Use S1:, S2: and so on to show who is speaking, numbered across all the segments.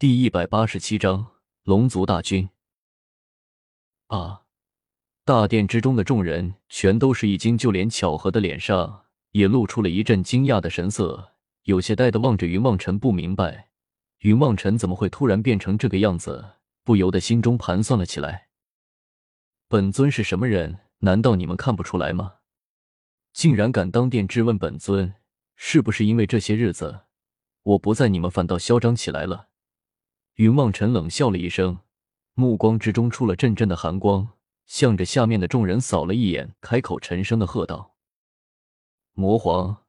S1: 第一百八十七章龙族大军。啊！大殿之中的众人全都是一惊，就连巧合的脸上也露出了一阵惊讶的神色，有些呆的望着云望尘，不明白云望尘怎么会突然变成这个样子，不由得心中盘算了起来。本尊是什么人？难道你们看不出来吗？竟然敢当殿质问本尊，是不是因为这些日子我不在，你们反倒嚣张起来了？云望尘冷笑了一声，目光之中出了阵阵的寒光，向着下面的众人扫了一眼，开口沉声的喝道：“魔皇！”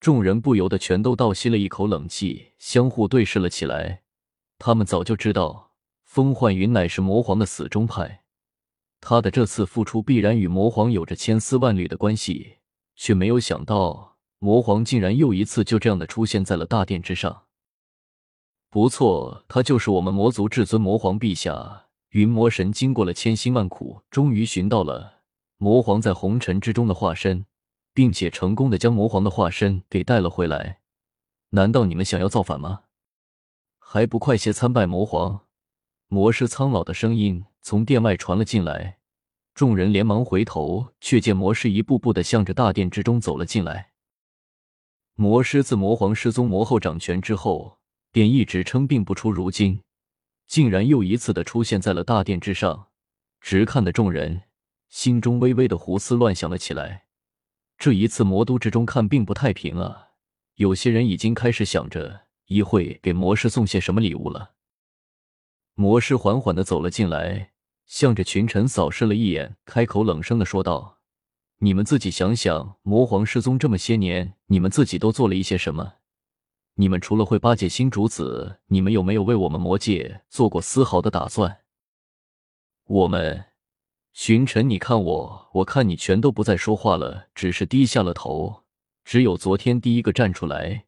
S1: 众人不由得全都倒吸了一口冷气，相互对视了起来。他们早就知道风幻云乃是魔皇的死忠派，他的这次付出必然与魔皇有着千丝万缕的关系，却没有想到魔皇竟然又一次就这样的出现在了大殿之上。不错，他就是我们魔族至尊魔皇陛下云魔神。经过了千辛万苦，终于寻到了魔皇在红尘之中的化身，并且成功的将魔皇的化身给带了回来。难道你们想要造反吗？还不快些参拜魔皇！魔师苍老的声音从殿外传了进来，众人连忙回头，却见魔师一步步的向着大殿之中走了进来。魔师自魔皇失踪，魔后掌权之后。便一直称病不出，如今竟然又一次的出现在了大殿之上，直看的众人心中微微的胡思乱想了起来。这一次魔都之中看并不太平啊，有些人已经开始想着一会给魔师送些什么礼物了。魔师缓缓的走了进来，向着群臣扫视了一眼，开口冷声的说道：“你们自己想想，魔皇失踪这么些年，你们自己都做了一些什么？”你们除了会巴结新主子，你们有没有为我们魔界做过丝毫的打算？我们群臣，你看我，我看你，全都不再说话了，只是低下了头。只有昨天第一个站出来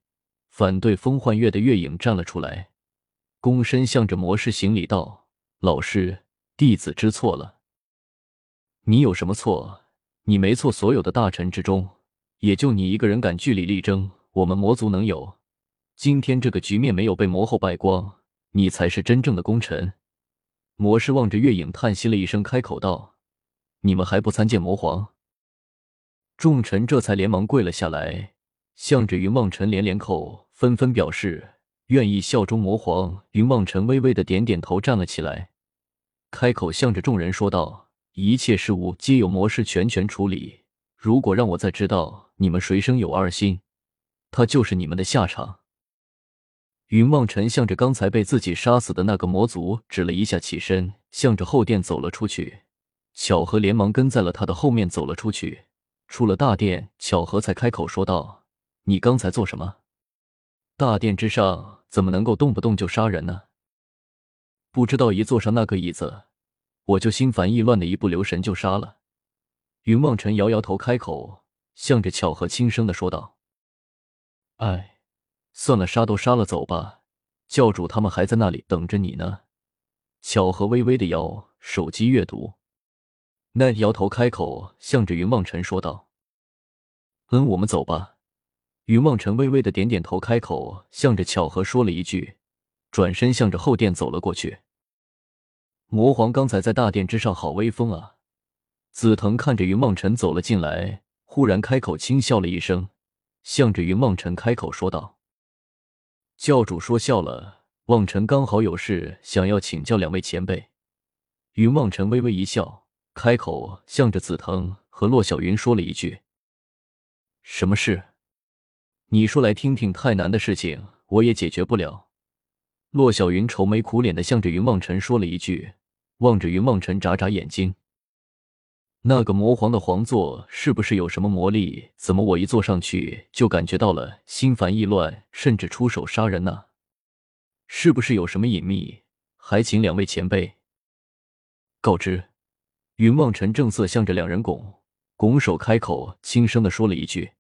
S1: 反对风幻月的月影站了出来，躬身向着魔师行礼道：“老师，弟子知错了。你有什么错？你没错。所有的大臣之中，也就你一个人敢据理力争，我们魔族能有？”今天这个局面没有被魔后败光，你才是真正的功臣。魔师望着月影叹息了一声，开口道：“你们还不参见魔皇？”众臣这才连忙跪了下来，向着云望尘连连叩，纷纷表示愿意效忠魔皇。云望尘微微的点点头，站了起来，开口向着众人说道：“一切事务皆由魔师全权处理。如果让我再知道你们谁生有二心，他就是你们的下场。”云望尘向着刚才被自己杀死的那个魔族指了一下，起身向着后殿走了出去。巧合连忙跟在了他的后面走了出去。出了大殿，巧合才开口说道：“你刚才做什么？大殿之上怎么能够动不动就杀人呢？不知道一坐上那个椅子，我就心烦意乱的，一不留神就杀了。”云望尘摇摇头，开口向着巧合轻声的说道：“哎。”算了，杀都杀了，走吧。教主他们还在那里等着你呢。巧合微微的摇，手机阅读。奈摇头开口，向着云望尘说道：“嗯，我们走吧。”云望尘微微的点点头，开口向着巧合说了一句，转身向着后殿走了过去。魔皇刚才在大殿之上好威风啊！紫藤看着云望尘走了进来，忽然开口轻笑了一声，向着云望尘开口说道。教主说笑了，望尘刚好有事想要请教两位前辈。云望尘微微一笑，开口向着紫藤和洛小云说了一句：“什么事？你说来听听。太难的事情我也解决不了。”洛小云愁眉苦脸的向着云望尘说了一句，望着云望尘眨眨眼睛。那个魔皇的皇座是不是有什么魔力？怎么我一坐上去就感觉到了心烦意乱，甚至出手杀人呢？是不是有什么隐秘？还请两位前辈告知。云望尘正色向着两人拱拱手，开口轻声的说了一句：“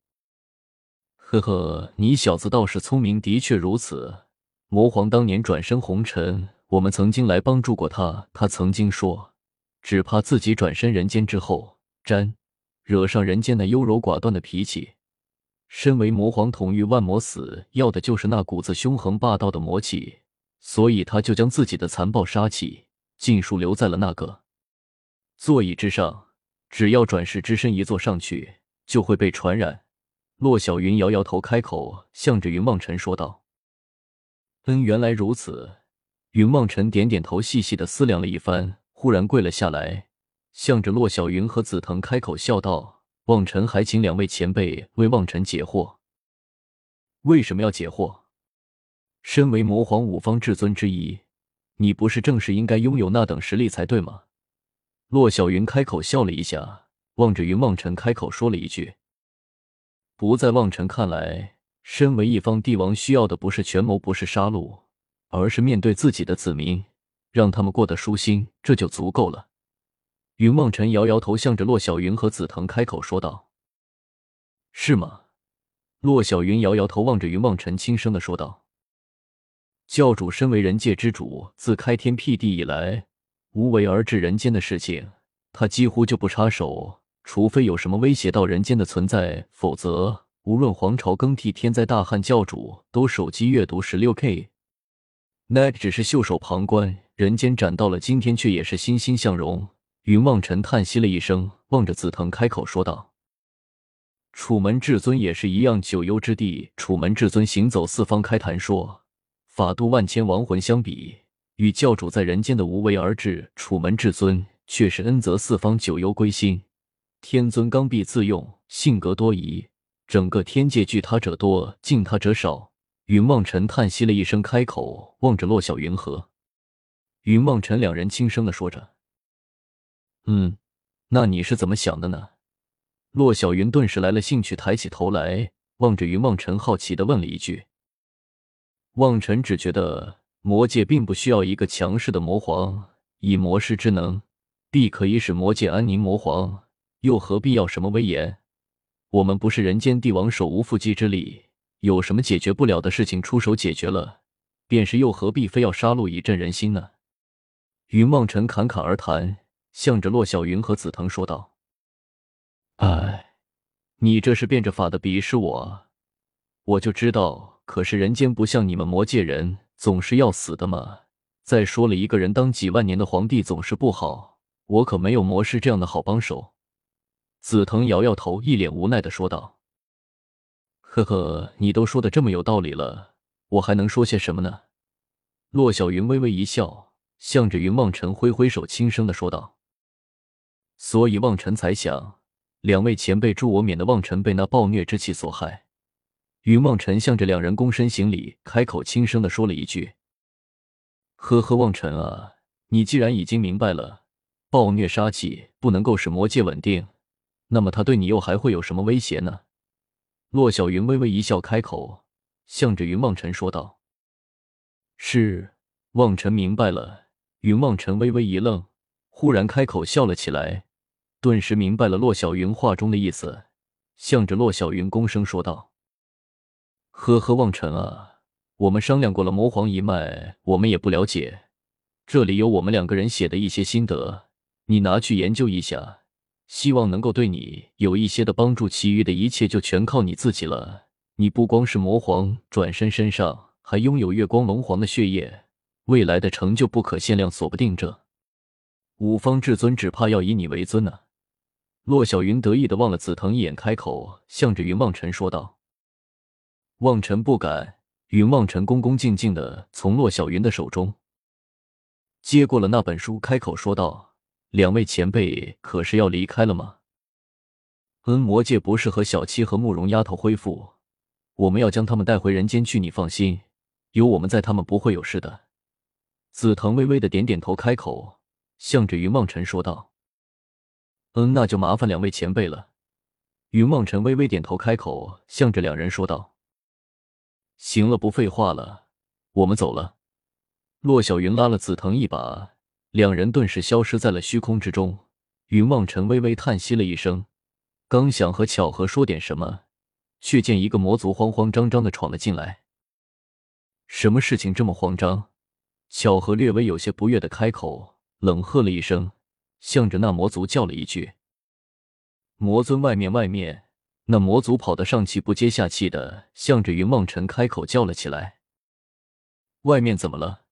S1: 呵呵，你小子倒是聪明，的确如此。魔皇当年转身红尘，我们曾经来帮助过他，他曾经说。”只怕自己转身人间之后，沾惹上人间那优柔寡断的脾气。身为魔皇统御万魔，死要的就是那股子凶横霸道的魔气。所以他就将自己的残暴杀气尽数留在了那个座椅之上。只要转世之身一坐上去，就会被传染。骆小云摇摇头，开口向着云望尘说道：“嗯，原来如此。”云望尘点点头，细细的思量了一番，忽然跪了下来，向着骆小云和紫藤开口笑道：“望尘还请两位前辈为望尘解惑。为什么要解惑？身为魔皇五方至尊之一，你不是正是应该拥有那等实力才对吗？”骆小云开口笑了一下，望着云望尘开口说了一句：“不在望尘看来，身为一方帝王，需要的不是权谋，不是杀戮。”而是面对自己的子民，让他们过得舒心，这就足够了。云望尘摇摇头，向着洛小云和紫藤开口说道：“是吗？”洛小云摇摇头，望着云望尘，轻声的说道：“教主身为人界之主，自开天辟地以来，无为而治人间的事情，他几乎就不插手，除非有什么威胁到人间的存在，否则无论皇朝更替、天灾大旱，教主都手机阅读十六 K。”那只是袖手旁观，人间斩到了今天，却也是欣欣向荣。云望尘叹息了一声，望着紫藤开口说道：“楚门至尊也是一样，九幽之地，楚门至尊行走四方，开坛说法度万千亡魂相比，与教主在人间的无为而治，楚门至尊却是恩泽四方，九幽归心，天尊刚愎自用，性格多疑，整个天界惧他者多，敬他者少。”云望尘叹息了一声，开口望着洛小云和云望尘两人，轻声的说着：“嗯，那你是怎么想的呢？”骆小云顿时来了兴趣，抬起头来望着云望尘，好奇的问了一句。望尘只觉得魔界并不需要一个强势的魔皇，以魔师之能，必可以使魔界安宁。魔皇又何必要什么威严？我们不是人间帝王，手无缚鸡之力。有什么解决不了的事情，出手解决了，便是又何必非要杀戮以振人心呢？云望尘侃侃而谈，向着洛小云和紫藤说道：“哎，你这是变着法的鄙视我，我就知道。可是人间不像你们魔界人，总是要死的嘛。再说了，一个人当几万年的皇帝总是不好，我可没有魔师这样的好帮手。”紫藤摇摇头，一脸无奈的说道。呵呵，你都说的这么有道理了，我还能说些什么呢？洛小云微微一笑，向着云望尘挥挥手，轻声的说道：“所以望尘才想，两位前辈助我，免得望尘被那暴虐之气所害。”云望尘向着两人躬身行礼，开口轻声的说了一句：“呵呵，望尘啊，你既然已经明白了，暴虐杀气不能够使魔界稳定，那么他对你又还会有什么威胁呢？”骆小云微微一笑，开口，向着云望尘说道：“是。”望尘明白了。云望尘微微一愣，忽然开口笑了起来，顿时明白了骆小云话中的意思，向着骆小云躬声说道：“呵呵，望尘啊，我们商量过了，魔皇一脉我们也不了解，这里有我们两个人写的一些心得，你拿去研究一下。”希望能够对你有一些的帮助，其余的一切就全靠你自己了。你不光是魔皇转身，身上还拥有月光龙皇的血液，未来的成就不可限量，锁不定这五方至尊只怕要以你为尊呢。骆小云得意的望了紫藤一眼，开口向着云望尘说道：“望尘不敢。”云望尘恭恭敬敬的从骆小云的手中接过了那本书，开口说道。两位前辈可是要离开了吗？嗯，魔界不是和小七和慕容丫头恢复，我们要将他们带回人间去。你放心，有我们在，他们不会有事的。紫藤微微的点点头，开口向着云望尘说道：“嗯，那就麻烦两位前辈了。”云望尘微微点头，开口向着两人说道：“行了，不废话了，我们走了。”骆小云拉了紫藤一把。两人顿时消失在了虚空之中。云望尘微微叹息了一声，刚想和巧合说点什么，却见一个魔族慌慌张张的闯了进来。什么事情这么慌张？巧合略微有些不悦的开口，冷喝了一声，向着那魔族叫了一句：“魔尊，外面，外面！”那魔族跑得上气不接下气的，向着云望尘开口叫了起来：“外面怎么了？”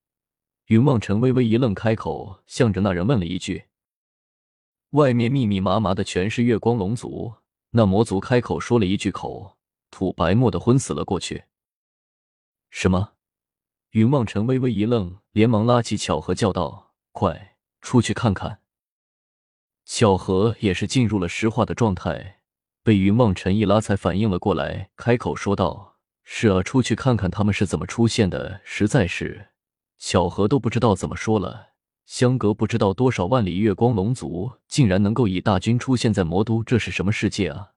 S1: 云望尘微微一愣，开口向着那人问了一句。外面密密麻麻的全是月光龙族，那魔族开口说了一句，口吐白沫的昏死了过去。什么？云望尘微微一愣，连忙拉起巧合叫道：“快出去看看！”巧合也是进入了石化的状态，被云望尘一拉才反应了过来，开口说道：“是啊，出去看看他们是怎么出现的。”实在是，巧合都不知道怎么说了。相隔不知道多少万里，月光龙族竟然能够以大军出现在魔都，这是什么世界啊？